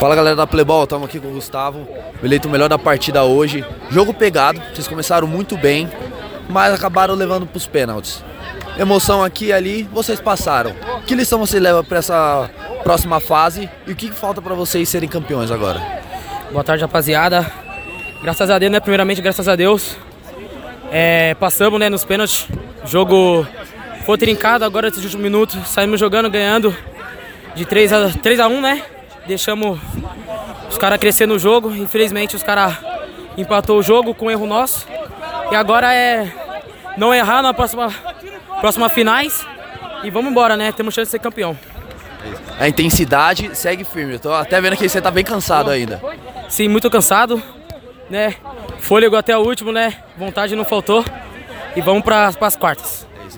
Fala galera da Playball, estamos aqui com o Gustavo, eleito o melhor da partida hoje. Jogo pegado, vocês começaram muito bem, mas acabaram levando para os pênaltis. Emoção aqui e ali, vocês passaram. Que lição você leva para essa próxima fase e o que falta para vocês serem campeões agora? Boa tarde, rapaziada. Graças a Deus, né? Primeiramente, graças a Deus. É, passamos né, nos pênaltis. Jogo foi trincado agora nesses últimos minutos. Saímos jogando, ganhando de 3 a, 3 a 1, né? Deixamos os caras crescer no jogo. Infelizmente, os caras empatou o jogo com um erro nosso. E agora é não errar na próxima, próxima finais. E vamos embora, né? Temos chance de ser campeão. A intensidade segue firme. Eu tô até vendo que você tá bem cansado ainda. Sim, muito cansado, né? Fôlego até o último, né? Vontade não faltou. E vamos para as quartas.